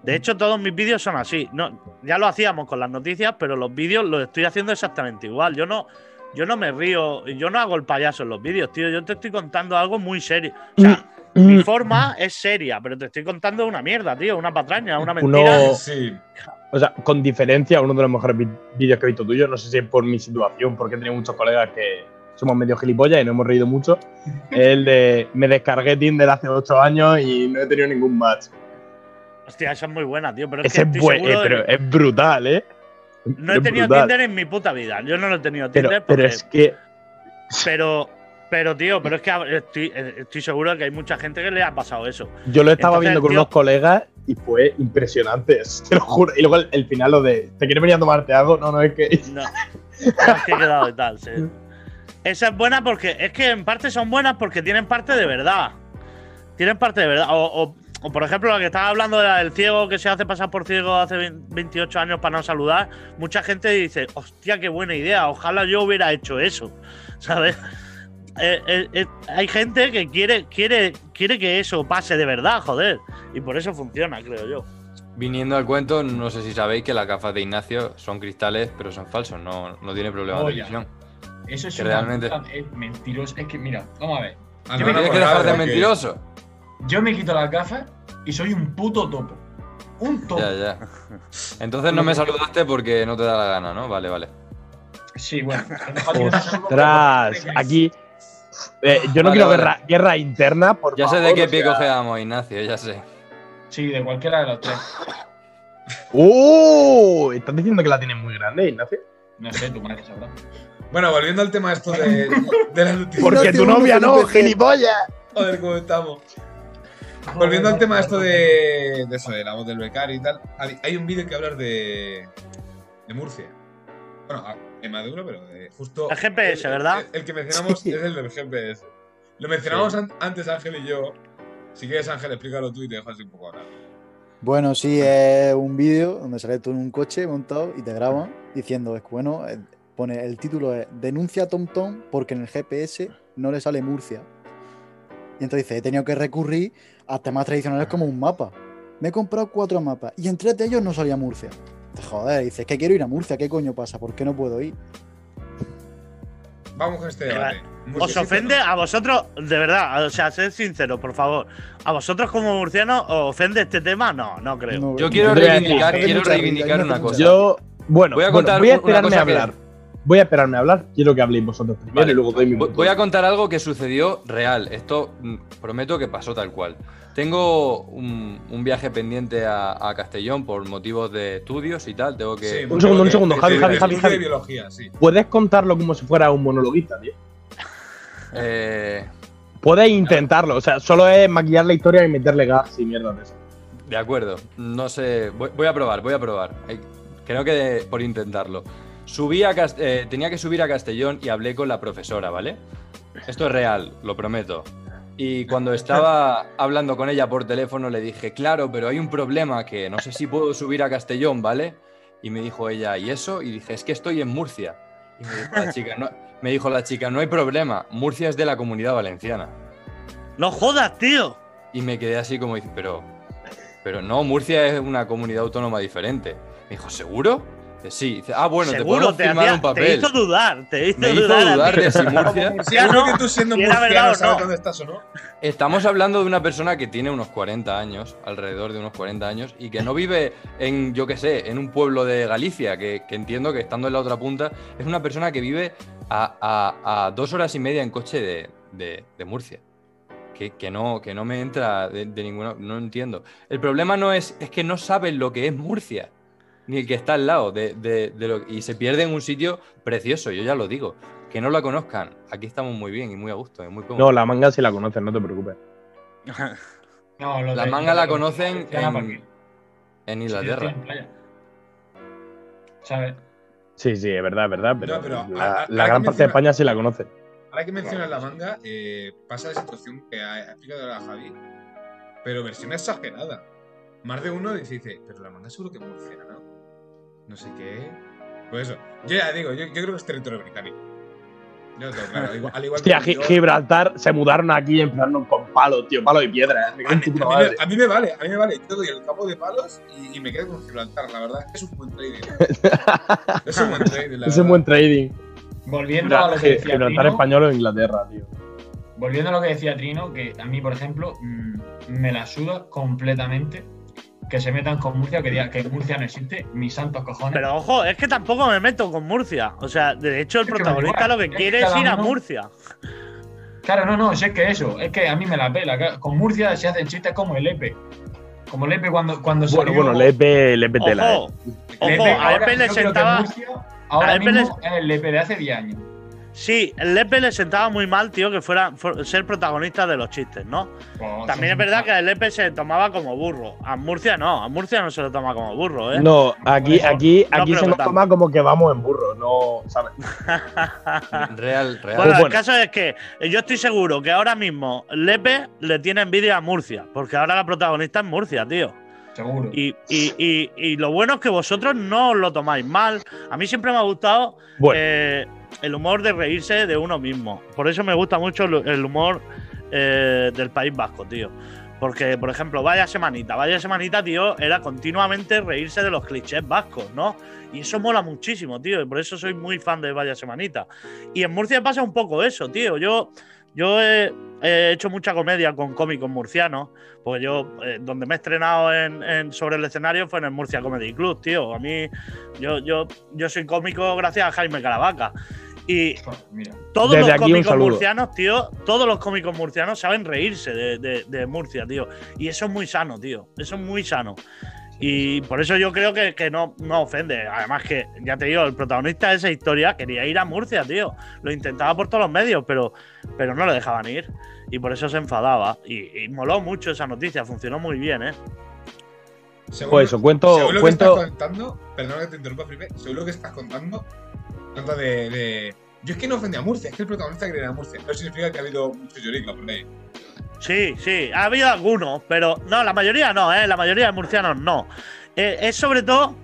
De hecho, todos mis vídeos son así. No, ya lo hacíamos con las noticias, pero los vídeos los estoy haciendo exactamente igual. Yo no, yo no me río, yo no hago el payaso en los vídeos, tío. Yo te estoy contando algo muy serio. O sea, mi forma es seria, pero te estoy contando una mierda, tío, una patraña, una mentira. Uno- Sí. O sea, con diferencia, uno de los mejores vídeos que he visto tuyo, no sé si es por mi situación, porque he tenido muchos colegas que somos medio gilipollas y nos hemos reído mucho, es el de me descargué Tinder hace 8 años y no he tenido ningún match. Hostia, esa es muy buena, tío. Pero es Ese que eh, pero es brutal, ¿eh? No he Es tenido brutal. Tinder en mi puta vida. Yo no lo he tenido Pero, Tinder pero porque- es que pero, pero, tío, pero es que estoy, eh, estoy seguro de que hay mucha gente que le ha pasado eso. yo lo estaba Entonces, viendo con tío- unos colegas y fue impresionante, te lo juro. Y luego el, final lo de, ¿te quieres venir a tomarte algo? No, no, es que... No, es que he quedado de tal, sí. Esa es buena porque es que en parte son buenas porque tienen parte de verdad. Tienen parte de verdad. O, por ejemplo, la que estaba hablando de la del ciego que se hace pasar por ciego hace 20 28 años para no saludar. Mucha gente dice, hostia, qué buena idea. Ojalá yo hubiera hecho eso. ¿Sabes? Eh, eh, eh, hay gente que quiere, quiere, quiere que eso pase de verdad, joder. Y por eso funciona, creo yo. Viniendo al cuento, no sé si sabéis que las gafas de Ignacio son cristales, pero son falsos, no, no tiene problema de visión. Eso es Que realmente- es mentiroso. Es que, mira, vamos a ver. Ah, Yo no, me no, ¿Tienes que dejar de mentiroso? Yo me quito las gafas y soy un puto topo. Un topo. Ya, ya. Entonces no me saludaste porque no te da la gana, ¿no? Vale, vale. Sí, bueno. Ostras, aquí... eh, yo no Vale, quiero vale. guerra, guerra interna, por Ya sé de qué pie cojeamos, Ignacio, ya sé. Sí, de cualquiera de los tres. ¡Oh! ¿Estás diciendo que la tienes muy grande, Ignacio? No sé, tu madre sabrá. Bueno, volviendo al tema esto de, de las noticias. Porque tu novia no, gilipollas. Joder, cómo estamos. Volviendo al tema esto de, de eso, de la voz del becario y tal. Hay, hay un vídeo que hablar de, de Murcia. Bueno, a- en Maduro, pero de justo. El GPS, ¿verdad? El, el que mencionamos Sí. es el del GPS. Lo mencionamos an- antes Ángel y yo. Si quieres, Ángel, explícalo tú y te dejo así un poco ahora. Bueno, sí, es un vídeo donde sale tú en un coche montado y te graban diciendo, es que bueno, eh, pone el título es Denuncia a TomTom porque en el GPS no le sale Murcia. Y entonces dice, he tenido que recurrir a temas tradicionales como un mapa. Me he comprado cuatro mapas y en tres de ellos no salía Murcia. Joder, dices que quiero ir a Murcia, ¿qué coño pasa? ¿Por qué no puedo ir? Vamos con este debate. ¿Os ofende no? a vosotros, de verdad? O sea, sed sincero, por favor. ¿A vosotros como murcianos os ofende este tema? No, no creo. No, Yo quiero reivindicar, quiero reivindicar una cosa. Yo, bueno, Voy a bueno, contar voy a una esperarme cosa a que- hablar. Voy a esperarme a hablar. Quiero que habléis vosotros primero Vale. y luego doy mi Voy- punto. A contar algo que sucedió real. Esto mm, prometo que pasó tal cual. Tengo un, un viaje pendiente a, a Castellón por motivos de estudios y tal. Tengo que. Sí, Un segundo, un segundo, Javi, Javi, de Javi, Javi. biología, sí. Puedes contarlo como si fuera un monologuista, tío. eh, Puedes intentarlo. O sea, solo es maquillar la historia y meterle gas y mierda de eso. de acuerdo. No sé. Voy, voy a probar, voy a probar. Eh, Creo que de- por intentarlo. Subí a eh, tenía que subir a Castellón y hablé con la profesora, ¿vale? Esto es real, lo prometo. Y cuando estaba hablando con ella por teléfono le dije, claro, pero hay un problema que no sé si puedo subir a Castellón, ¿vale? Y me dijo ella, ¿y eso? Y dije, es que estoy en Murcia. Y me dijo la chica, no, me dijo la chica, no hay problema, Murcia es de la comunidad valenciana. No jodas, tío. Y me quedé así como, pero, pero no, Murcia es una comunidad autónoma diferente. Me dijo, ¿seguro? Dice, sí. Dice, ah, bueno, te te, firmar hacía- un te papel. hizo dudar, te hizo Me hizo dudar. a dudar de si Murcia... Murciano, que tú siendo si murciano sabes no. dónde estás o no. Estamos hablando de una persona que tiene unos 40 años, alrededor de unos 40 años, y que no vive en, yo qué sé, en un pueblo de Galicia, que, que entiendo que estando en la otra punta, es una persona que vive a, a- a dos horas y media en coche de, de- de Murcia. Que, que no, que no me entra de, de ninguna. No entiendo. El problema no es, es que no saben lo que es Murcia, ni el que está al lado, de, de- de lo, y se pierde en un sitio precioso, yo ya lo digo. Que no la conozcan. Aquí estamos muy bien y muy a gusto. y muy cómodos. No, la manga sí la conocen, no te preocupes. No, lo La de- manga la conocen Valenciana, ¿para en, en Inglaterra. ¿Sabes? Sí, sí, es verdad, es verdad, pero, No, pero la, a- a- la gran parte de España sí la conoce. Ahora que mencionas la manga, eh, pasa la situación que ha explicado ahora Javi, pero versión exagerada. Más de uno dice, dice, pero la manga seguro que es murciana, ¿no? No sé qué. Pues eso. Yo ya digo, yo, yo creo que es territorio británico. Yo lo tengo claro. Al igual, al igual Hostia, que Gi- yo- Gibraltar se mudaron aquí en plan con palos, tío, palos y piedra. ¿eh? Me a, mí, a me, a mí me vale, a mí me vale. Yo doy el campo de palos y, y me quedo con Gibraltar. La verdad es que es un buen trading. es un buen trading, la Es un buen trading. Volviendo a lo que decía Gibraltar Trino, español o Inglaterra, tío. volviendo a lo que decía Trino, que a mí, por ejemplo, mm, me la suda completamente que se metan con Murcia, que digan que Murcia no existe, mis santos cojones. Pero ojo, es que tampoco me meto con Murcia. O sea, de hecho, el Es protagonista lo que es que quiere es ir a uno- Murcia. Claro, no, no, si es que eso, es que a mí me la pela. Con Murcia se hacen chistes como el Epe. Como el Epe cuando, cuando Bueno, salió. bueno, Lepe, Lepe tela, Ojo, eh. ojo, Lepe, a ahora Epe le sentaba. Murcia ahora a Epe mismo es el Lepe de hace 10 años. Sí, el Lepe le sentaba muy mal, tío, que fuera fu- ser protagonista de los chistes, ¿no? Pues, También es verdad que el Lepe se tomaba como burro. A Murcia no, a Murcia no se lo toma como burro, ¿eh? No, aquí, eso, aquí, no aquí se tanto. toma como que vamos en burro, no, ¿sabes? Real, real. Bueno, el bueno. caso es que yo estoy seguro que ahora mismo Lepe le tiene envidia a Murcia, porque ahora la protagonista es Murcia, tío. Seguro. Y, y- y- y lo bueno es que vosotros no os lo tomáis mal. A mí siempre me ha gustado Bueno. eh, el humor de reírse de uno mismo. Por eso me gusta mucho el humor eh, del País Vasco, tío. Porque, por ejemplo, Vaya Semanita. Vaya Semanita, tío, era continuamente reírse de los clichés vascos, ¿no? Y eso mola muchísimo, tío. Por eso soy muy fan de Vaya Semanita. Y en Murcia pasa un poco eso, tío. Yo, yo he, he hecho mucha comedia con cómicos murcianos. Porque yo, eh, donde me he estrenado en, en- sobre el escenario fue en el Murcia Comedy Club, tío. A mí, yo, yo, yo soy cómico gracias a Jaime Caravaca. Y Mira. todos Desde los cómicos murcianos, tío, todos los cómicos murcianos saben reírse de, de- de Murcia, tío. Y eso es muy sano, tío. Eso es muy sano. Y por eso yo creo que, que no, no ofende. Además que, ya te digo, el protagonista de esa historia quería ir a Murcia, tío. Lo intentaba por todos los medios, pero, pero no le dejaban ir. Y por eso se enfadaba. Y, y moló mucho esa noticia, funcionó muy bien, ¿eh? Según- Pues eso, cuento, según lo que cuento. estás contando, perdona que te interrumpa, Felipe, según lo que estás contando, trata de, de- Yo es que no ofendí a Murcia, es que el protagonista quería ir a Murcia. No significa que ha habido mucho llorica por ahí. Sí, sí, ha habido algunos, pero no, la mayoría no, ¿eh? La mayoría de murcianos no. Eh, es sobre todo,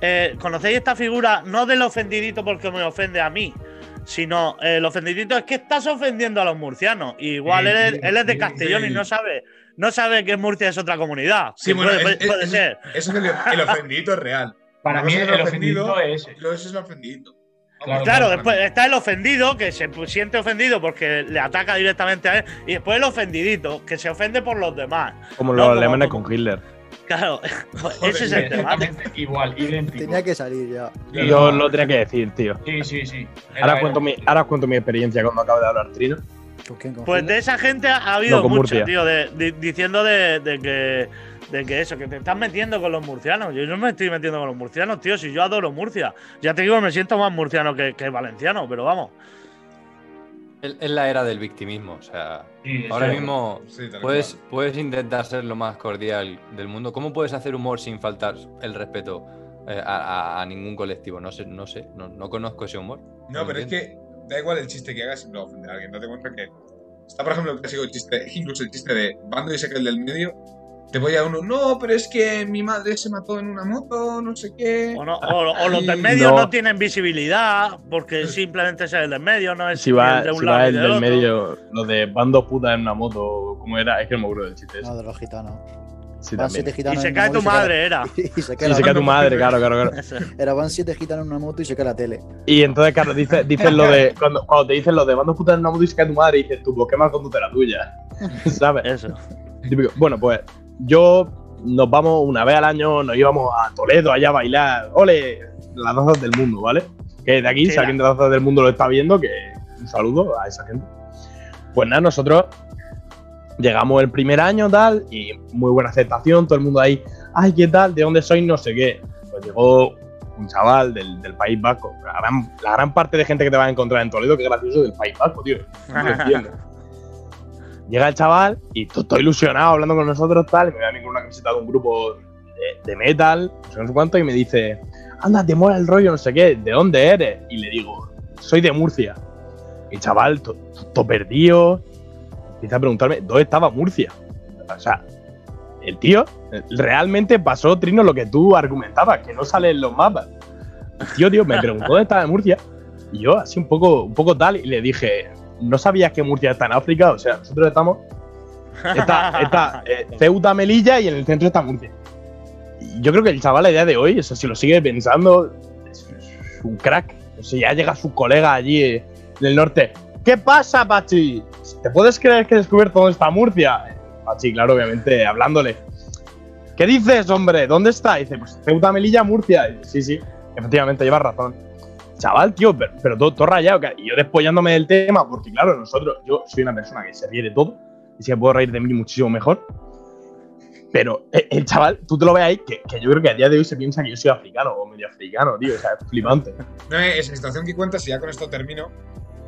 eh, ¿conocéis esta figura? No del ofendidito porque me ofende a mí, sino eh, el ofendidito es que estás ofendiendo a los murcianos. Igual Sí, él, es- sí, él es de sí, Castellón y no sabe, no sabe que Murcia es otra comunidad. Sí, Que bueno, puede, es- puede es- ser. Eso es el, el ofendidito es real. Para mí el el ofendido ofendido, es eso es el ofendidito. Claro, después está el ofendido, que se siente ofendido porque le ataca directamente a él, y después el ofendidito, que se ofende por los demás. Como No, los como- alemanes como- con Hitler. Claro, ese es el tema. Igual, idéntico. Tenía que salir ya. Yo lo tenía que decir, tío. Sí, sí, sí. Era- Ahora era- cuento, mi, ahora os cuento mi experiencia cuando acabo de hablar Trino. ¿Con quién? ¿Con Pues de esa gente ha habido No, mucho, Murcia. tío, de- de- diciendo de, de que, de que eso, que te estás metiendo con los murcianos. Yo no me estoy metiendo con los murcianos, tío, si yo adoro Murcia. Ya te digo, me siento más murciano que, que valenciano, pero vamos. Es la era del victimismo. O sea, Sí, ahora sí. mismo Sí, puedes, cual. puedes intentar ser lo más cordial del mundo. ¿Cómo puedes hacer humor sin faltar el respeto eh, a, ningún colectivo? No sé, no sé, no, no conozco ese humor. No, pero es que da igual el chiste que hagas, a ofender a alguien. Date cuenta que Está, por ejemplo, el clásico chiste, incluso el chiste de Bando y el del medio. Te voy a uno, no, pero es que mi madre se mató en una moto, no sé qué. O, no- o- o los del medio No. no. tienen visibilidad porque simplemente es el del medio, no es Si va, el de un si lado va y el del del otro. medio, lo de van dos putas en una moto, ¿cómo era? Es que no me acuerdo del chiste. No, de los gitanos. Sí, Van siete Y gitanos se en una cae tu madre, era. Y se cae se tu madre, claro, claro, claro. Era van siete gitanos en una moto y se cae la tele. Y entonces, claro, dices dices lo de. Cuando, cuando te dicen lo de van dos putas en una moto y se cae tu madre, dices tú, pues qué mal conduce la tuya. ¿Sabes? Eso. Típico. Bueno, pues yo nos vamos una vez al año, nos íbamos a Toledo allá a bailar. ¡Ole! Las danzas del mundo, ¿vale? Que de aquí, Sí, si alguien de las danzas del mundo lo está viendo, que un saludo a esa gente. Pues nada, nosotros llegamos el primer año, tal, y muy buena aceptación, todo el mundo ahí, ay, ¿qué tal? ¿De dónde sois? No sé qué. Pues llegó un chaval del, del País Vasco. La gran, la gran parte de gente que te vas a encontrar en Toledo, que es gracioso, del País Vasco, tío. No lo entiendo. Llega el chaval y to- todo ilusionado hablando con nosotros, tal, y me ve a mí con una camiseta de un grupo de, metal, no sé, cuánto, y me dice, anda, te mola el rollo, no sé qué, ¿de dónde eres? Y le digo, soy de Murcia. Y chaval, todo perdido, empieza a preguntarme, ¿dónde estaba Murcia? O sea, el tío realmente pasó, Trino, lo que tú argumentabas, que no sale en los mapas. El tío, tío, me preguntó dónde estaba Murcia, y yo así un poco, un poco tal, y le dije, ¿no sabías que Murcia está en África? O sea, nosotros estamos Está, está eh, Ceuta, Melilla y en el centro está Murcia. Yo creo que el chaval a día de hoy, eso si lo sigue pensando, es, es un crack. O sea, ya llega su colega allí eh, en el norte. ¿Qué pasa, Pachi? ¿Te puedes creer que he descubierto dónde está Murcia? Pachi, claro, obviamente, hablándole. ¿Qué dices, hombre? ¿Dónde está? dice, pues Ceuta, Melilla, Murcia. Y, sí, sí, efectivamente, llevas razón. Chaval, tío, pero, pero todo, todo rayado. Y yo despollándome del tema, porque claro, nosotros, yo soy una persona que se ríe de todo y si me puedo reír de mí muchísimo mejor. Pero eh, el chaval, tú te lo ves ahí, que, que yo creo que a día de hoy se piensa que yo soy africano o medio africano, tío. O sea, es flipante. No, eh, esa situación que cuentas, y ya con esto termino.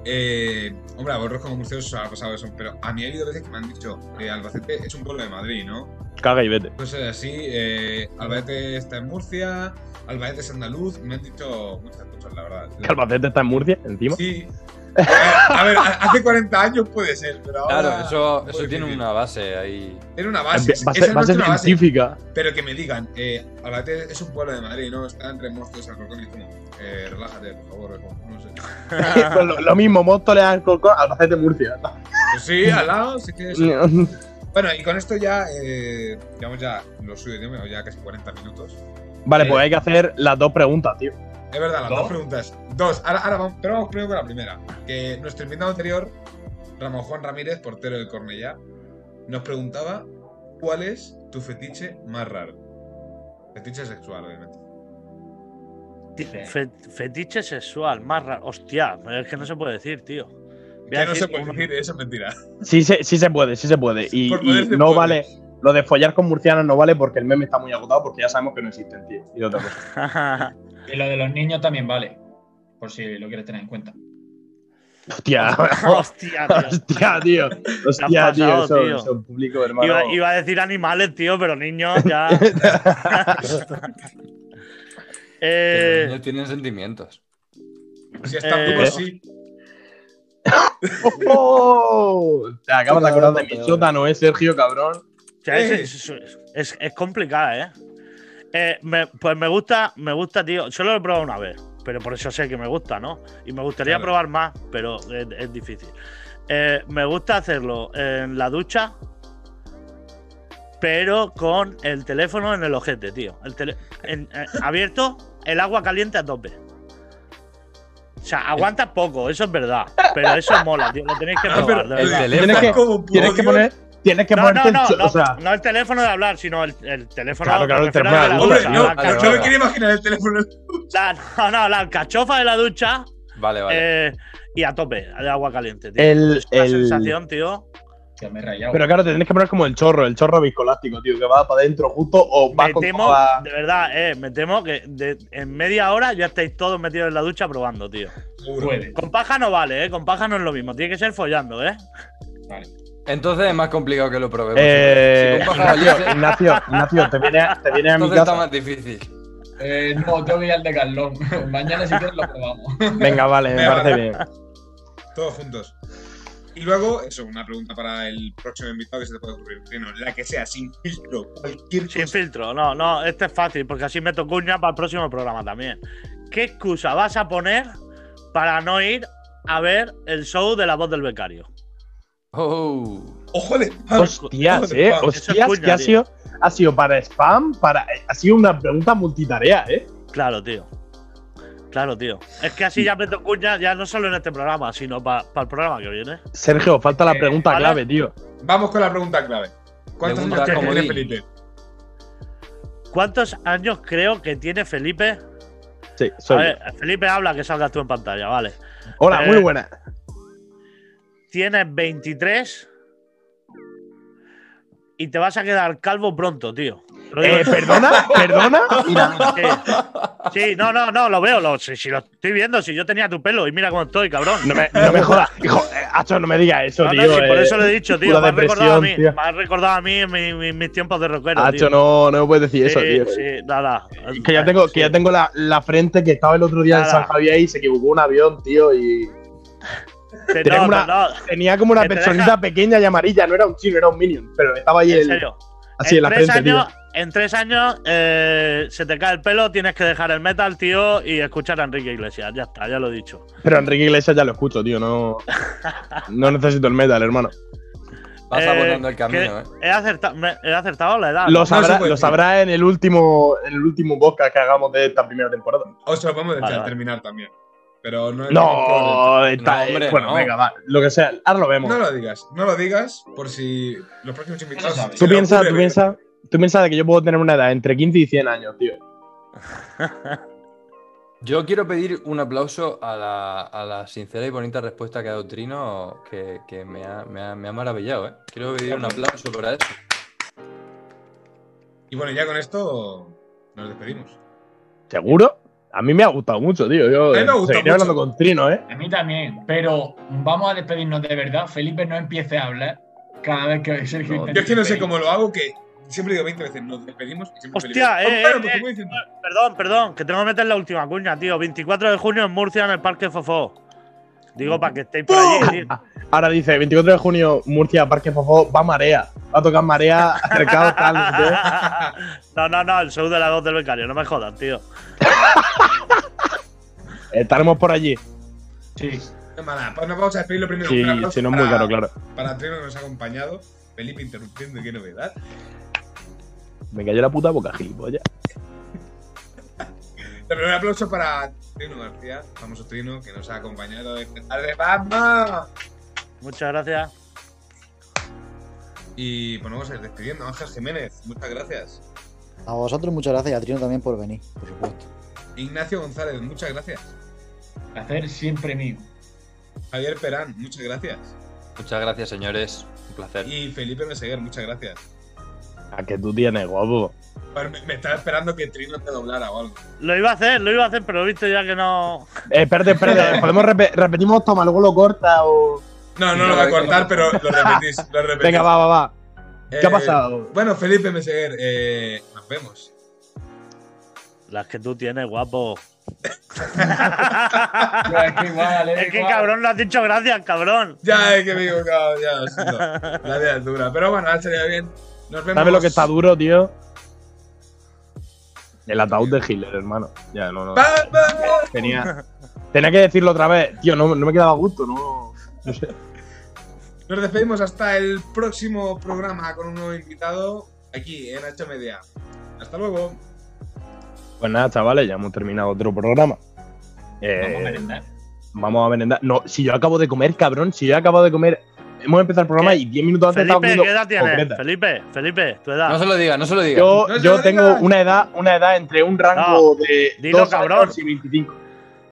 Eh, hombre, a vosotros como museos os ha pasado eso, pero a mí ha habido veces que me han dicho que Albacete es un pueblo de Madrid, ¿no? Caga y vete. Cosas así, eh, Albacete está en Murcia, Albacete es andaluz, me han dicho muchas cosas, la verdad. Que Albacete está en Murcia, encima. Sí. A ver, a ver, hace 40 años puede ser, pero ahora. Claro, eso, tiene una base ahí. Tiene una base. Base, es base una base, científica. pero que me digan, eh, Albacete es un pueblo de Madrid, ¿no? Está entre Móstoles y Alcorcón y es como, eh, relájate, por favor, es no sé. Pues lo, lo mismo, Móstoles, Alcorcón, Albacete, Murcia. Pues sí, al lado, sí que es. Bueno, y con esto ya, eh, digamos ya lo suyo, ya casi 40 minutos. Vale, Eh. pues hay que hacer las dos preguntas, tío. Es verdad, las ¿Dos? dos preguntas. Dos. Ahora, ahora vamos, pero vamos primero con la primera. Que nuestro invitado anterior, Ramón Juan Ramírez, portero del Cornellá, nos preguntaba cuál es tu fetiche más raro. Fetiche sexual, obviamente. Fe- fetiche sexual, más raro. Hostia, es que no se puede decir, tío. Que no se puede uno- decir, eso es mentira. Sí, se- sí se puede, sí se puede. Y, no puede. vale. Lo de follar con murcianos no vale porque el meme está muy agotado porque ya sabemos que no existen, tío. Y otra cosa. Y lo de los niños también vale. Por si lo quieres tener en cuenta. Hostia, Hostia, tío. hostia, tío. Hostia, pasado, tío. Eso, tío. eso, público, hermano. Iba, iba a decir animales, tío, pero niños ya. Eh, los niños tienen sentimientos. Si está Eh, duro, sí. ¡Oh! Te acabas de acordar de mi sótano, ¿eh, Sergio, cabrón? Es, Eh. es- es- es complicada, ¿eh? Eh, me- pues me gusta, me gusta, tío. Solo lo he probado una vez, pero por eso sé que me gusta, ¿no? Y me gustaría Claro. probar más, pero es, es difícil. Eh, me gusta hacerlo en la ducha, pero con el teléfono en el ojete, tío. El tele- en- eh, abierto, el agua caliente a tope. O sea, aguantas poco, eso es verdad. Pero eso mola, tío. Lo tenéis que Ah, probar, de el teléfono- Tienes que, como tienes que poner. Tienes que No, ponerte no, el no, no, o sea, no el teléfono de hablar, sino el, el teléfono. Claro, claro, me el teléfono de la Hombre, ducha, no, la, vale, yo me quiero imaginar el teléfono. la- no, no, la alcachofa de la ducha Vale, vale. eh, y a tope, de agua caliente, tío. El- es una el- sensación, tío. Que me he rayado. Pero claro, te tienes que poner como el chorro, el chorro viscolástico, tío, que va para adentro justo o va Me con temo, de verdad, eh, me temo que de- en media hora ya estáis todos metidos en la ducha probando, tío. Puede. Con paja no vale, eh. Con paja no es lo mismo. Tiene que ser follando, eh. Vale. Entonces es más complicado que lo probemos. Eh, Si Ignacio, Ignacio, Ignacio, te vienes te vienes a mi entonces está más difícil. Eh, no, tengo que ir al de Carlón. Mañana si quieres lo probamos. Venga, vale, me parece bien. Todos juntos. Y luego, eso, una pregunta para el próximo invitado que se te puede ocurrir. La que sea, sin filtro, cualquier Sin cosa. filtro, no, no, este es fácil, porque así meto cuña para el próximo programa también. ¿Qué excusa vas a poner para no ir a ver el show de la voz del becario? Oh. Ojo de spam, Hostias, eh. spam. Hostias, que ha sido, ha sido para spam, para. Ha sido una pregunta multitarea, eh. Claro, tío. Claro, tío. Es que así ya meto cuña, ya no solo en este programa, sino para el programa que viene. Sergio, falta la Eh, pregunta ¿vale? clave, tío. Vamos con la pregunta clave. ¿Cuántos Pregunta años tiene. Felipe? ¿Cuántos años creo que tiene Felipe? Sí, A soy yo. ver, Felipe habla que salgas tú en pantalla, vale. Hola, eh, muy buena. Tienes 23 y te vas a quedar calvo pronto, tío. Eh, perdona, perdona. Mira, Sí. Sí, no, no, no, lo veo, lo, si, si lo estoy viendo, si yo tenía tu pelo y mira cómo estoy, cabrón. no me, no me jodas. Hijo, eh, Hacho, no me digas eso, No, no, tío. sí, por eh. eso lo he dicho, tío. Me has recordado a mí. tío. Me has recordado a mí en mi- mi- mis tiempos de rockero. Hacho, tío. no, no me puedes decir eso, tío. sí, nada. Que ya tengo, que ya tengo la, la frente que estaba el otro día en. San Javier y se equivocó un avión, tío, y Te tenía noto, una- no, tenía como una te deja- pequeña y amarilla, no era un chino, era un minion, pero estaba ahí en el- serio. así en, la tres frente, años, tío. en tres años eh, se te cae el pelo, tienes que dejar el metal, tío, y escuchar a Enrique Iglesias. Ya está, ya lo he dicho. Pero Enrique Iglesias ya lo escucho, tío, no, no necesito el metal, hermano. Vas Eh, abordando el camino, eh. He acertado, me- he acertado la edad. Lo sabrá, lo sabrá en el último en el último podcast que hagamos de esta primera temporada. O se lo podemos decir Vale, al vale. terminar también. Pero no No, está, No, hombre, bueno, no. venga, va, lo que sea, ahora lo vemos. No lo digas, no lo digas por si los próximos invitados. tú piensas, tú piensas, tú piensas que yo puedo tener una edad entre 15 y 100 años, tío. Yo quiero pedir un aplauso a la, a la sincera y bonita respuesta que ha dado Trino, que, que me, ha, me, ha, me ha maravillado, ¿eh? Quiero pedir un aplauso para eso. Y bueno, ya con esto nos despedimos. ¿Seguro? A mí me ha gustado mucho, tío. Yo A mí me seguiré mucho. hablando con Trino, ¿eh? A mí también, pero vamos a despedirnos de verdad. Felipe no empiece a hablar cada vez que Sergio No, Yo es que no sé cómo lo hago, que siempre digo 20 veces nos despedimos. Y siempre Hostia, Felipe, eh, "Oh, eh, eh, ¿cómo dicen?". Perdón, perdón, que tengo que meter la última cuña, tío. 24 de junio en Murcia, en el Parque Fofó. Digo, para que estéis por allí, tío. Ahora dice, 24 de junio, Murcia, Parque Fofó, va marea. Va a tocar marea, acercado, tal, no. No, no, no, el show de la voz del becario, no me jodas, tío. Estaremos por allí. Sí. No, nada, pues nos vamos a despedir lo primero. Sí, si no es muy caro, claro. Para Trino que nos ha acompañado. Felipe interrumpiendo, qué novedad. Me cayó la puta boca, gilipollas. Pero un aplauso para Trino García, famoso Trino, que nos ha acompañado esta tarde. ¡Vamos! Muchas gracias. Y pues vamos a ir despidiendo. Ángel Jiménez, muchas gracias. A vosotros muchas gracias y a Trino también por venir, por supuesto. Ignacio González, muchas gracias. Hacer siempre mío. Javier Perán, muchas gracias. Muchas gracias, señores. Un placer. Y Felipe Meseguer, muchas gracias. A que tú tienes, guapo. Me, me estaba esperando que Trino te doblara o algo. Lo iba a hacer, lo iba a hacer, pero he visto ya que no. Eh, espérate, espérate. ¿Podemos repe- repetimos, toma, luego lo corta o. No, no No, lo voy a cortar, pero lo repetís. Lo repetís. Venga, va, va, va. ¿Qué ha Eh, pasado? Bueno, Felipe Meseguer, eh, nos vemos. Las que tú tienes, guapo. Es que igual, es Es que igual. cabrón, no has dicho gracias, cabrón. Ya, es que me he equivocado, ya lo siento. La vida es dura. Pero bueno, ha salido bien. Nos vemos. ¿Sabes lo que está duro, tío? El ataúd de Hitler, hermano. Ya, no, no. ¡Vamos! Tenía, tenía que decirlo otra vez. Tío, no, no me quedaba gusto, no. No sé. Nos despedimos hasta el próximo programa con un nuevo invitado aquí en H Media. Hasta luego. Pues nada, chavales, ya hemos terminado otro programa. Eh, Vamos a merendar. vamos a merendar. No, si yo acabo de comer, cabrón, si yo acabo de comer. Hemos empezado el programa ¿Qué? y 10 minutos antes Felipe, ¿qué edad tienes? Felipe, Felipe, tu edad. No se lo diga, no se lo diga. Yo, No yo lo tengo una edad, una edad entre un rango de dilo, 2 cabrón. años y 25.